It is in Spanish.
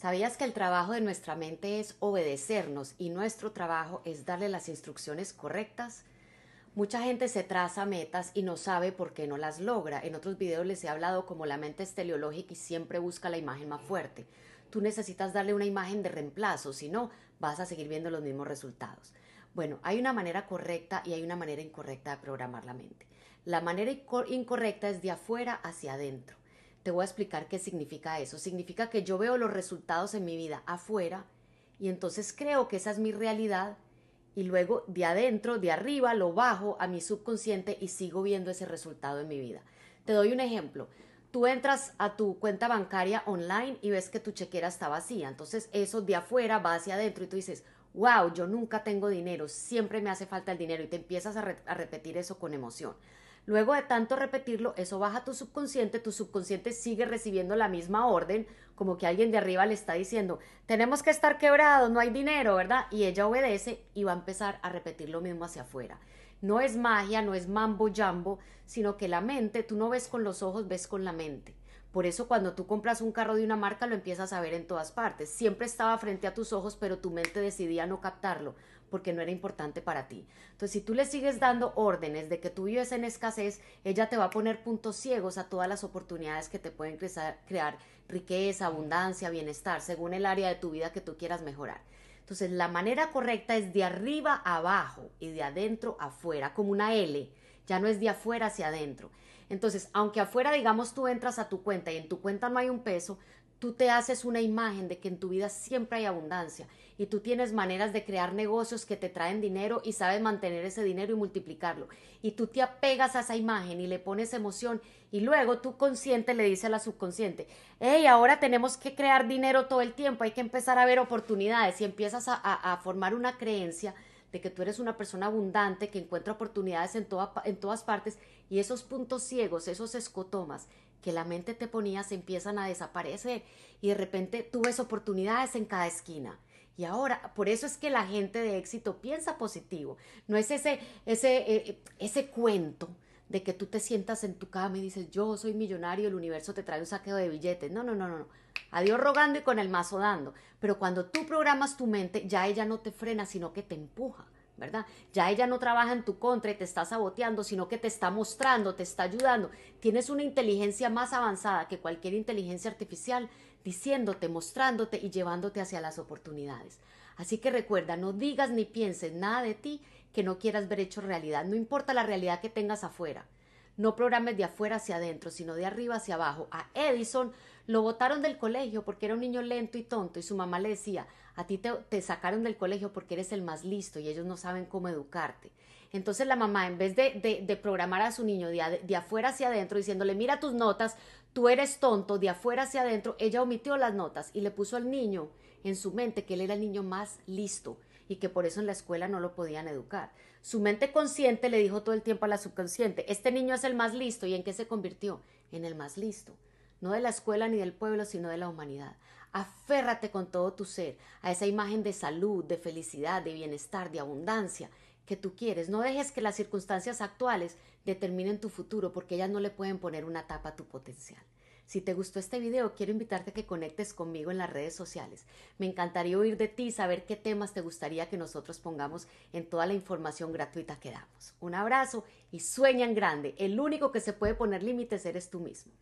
¿Sabías que el trabajo de nuestra mente es obedecernos y nuestro trabajo es darle las instrucciones correctas? Mucha gente se traza metas y no sabe por qué no las logra. En otros videos les he hablado como la mente es teleológica y siempre busca la imagen más fuerte. Tú necesitas darle una imagen de reemplazo, si no, vas a seguir viendo los mismos resultados. Bueno, hay una manera correcta y hay una manera incorrecta de programar la mente. La manera incorrecta es de afuera hacia adentro. Te voy a explicar qué significa eso. Significa que yo veo los resultados en mi vida afuera y entonces creo que esa es mi realidad y luego de adentro, de arriba, lo bajo a mi subconsciente y sigo viendo ese resultado en mi vida. Te doy un ejemplo. Tú entras a tu cuenta bancaria online y ves que tu chequera está vacía. Entonces eso de afuera va hacia adentro y tú dices, wow, yo nunca tengo dinero, siempre me hace falta el dinero y te empiezas a, a repetir eso con emoción. Luego de tanto repetirlo, eso baja tu subconsciente, tu subconsciente sigue recibiendo la misma orden, como que alguien de arriba le está diciendo, tenemos que estar quebrados, no hay dinero, ¿verdad? Y ella obedece y va a empezar a repetir lo mismo hacia afuera. No es magia, no es mambo jambo, sino que la mente, tú no ves con los ojos, ves con la mente. Por eso cuando tú compras un carro de una marca lo empiezas a ver en todas partes. Siempre estaba frente a tus ojos, pero tu mente decidía no captarlo porque no era importante para ti. Entonces, si tú le sigues dando órdenes de que tú vives en escasez, ella te va a poner puntos ciegos a todas las oportunidades que te pueden crear riqueza, abundancia, bienestar, según el área de tu vida que tú quieras mejorar. Entonces, la manera correcta es de arriba a abajo y de adentro afuera, como una L. Ya no es de afuera hacia adentro. Entonces, aunque afuera, digamos, tú entras a tu cuenta y en tu cuenta no hay un peso, tú te haces una imagen de que en tu vida siempre hay abundancia y tú tienes maneras de crear negocios que te traen dinero y sabes mantener ese dinero y multiplicarlo. Y tú te apegas a esa imagen y le pones emoción y luego tu consciente le dice a la subconsciente, hey, ahora tenemos que crear dinero todo el tiempo, hay que empezar a ver oportunidades y empiezas a, formar una creencia de que tú eres una persona abundante, que encuentra oportunidades en, en todas partes y esos puntos ciegos, esos escotomas que la mente te ponía se empiezan a desaparecer y de repente tú ves oportunidades en cada esquina. Y ahora, por eso es que la gente de éxito piensa positivo. No es ese, ese, eh, ese cuento de que tú te sientas en tu cama y dices, yo soy millonario, el universo te trae un saqueo de billetes. No, no, no, no. A Dios rogando y con el mazo dando. Pero cuando tú programas tu mente, ya ella no te frena, sino que te empuja. ¿Verdad? Ya ella no trabaja en tu contra y te está saboteando, sino que te está mostrando, te está ayudando. Tienes una inteligencia más avanzada que cualquier inteligencia artificial, diciéndote, mostrándote y llevándote hacia las oportunidades. Así que recuerda, no digas ni pienses nada de ti que no quieras ver hecho realidad, no importa la realidad que tengas afuera. No programes de afuera hacia adentro, sino de arriba hacia abajo. A Edison lo botaron del colegio porque era un niño lento y tonto y su mamá le decía, a ti te, sacaron del colegio porque eres el más listo y ellos no saben cómo educarte. Entonces la mamá, en vez de, de, programar a su niño de, de, afuera hacia adentro, diciéndole, mira tus notas, tú eres tonto, de afuera hacia adentro, ella omitió las notas y le puso al niño en su mente que él era el niño más listo y que por eso en la escuela no lo podían educar. Su mente consciente le dijo todo el tiempo a la subconsciente, este niño es el más listo y en qué se convirtió? En el más listo no de la escuela ni del pueblo, sino de la humanidad. Aférrate con todo tu ser a esa imagen de salud, de felicidad, de bienestar, de abundancia que tú quieres. No dejes que las circunstancias actuales determinen tu futuro porque ellas no le pueden poner una tapa a tu potencial. Si te gustó este video, quiero invitarte a que conectes conmigo en las redes sociales. Me encantaría oír de ti, saber qué temas te gustaría que nosotros pongamos en toda la información gratuita que damos. Un abrazo y sueña en grande. El único que se puede poner límites eres tú mismo.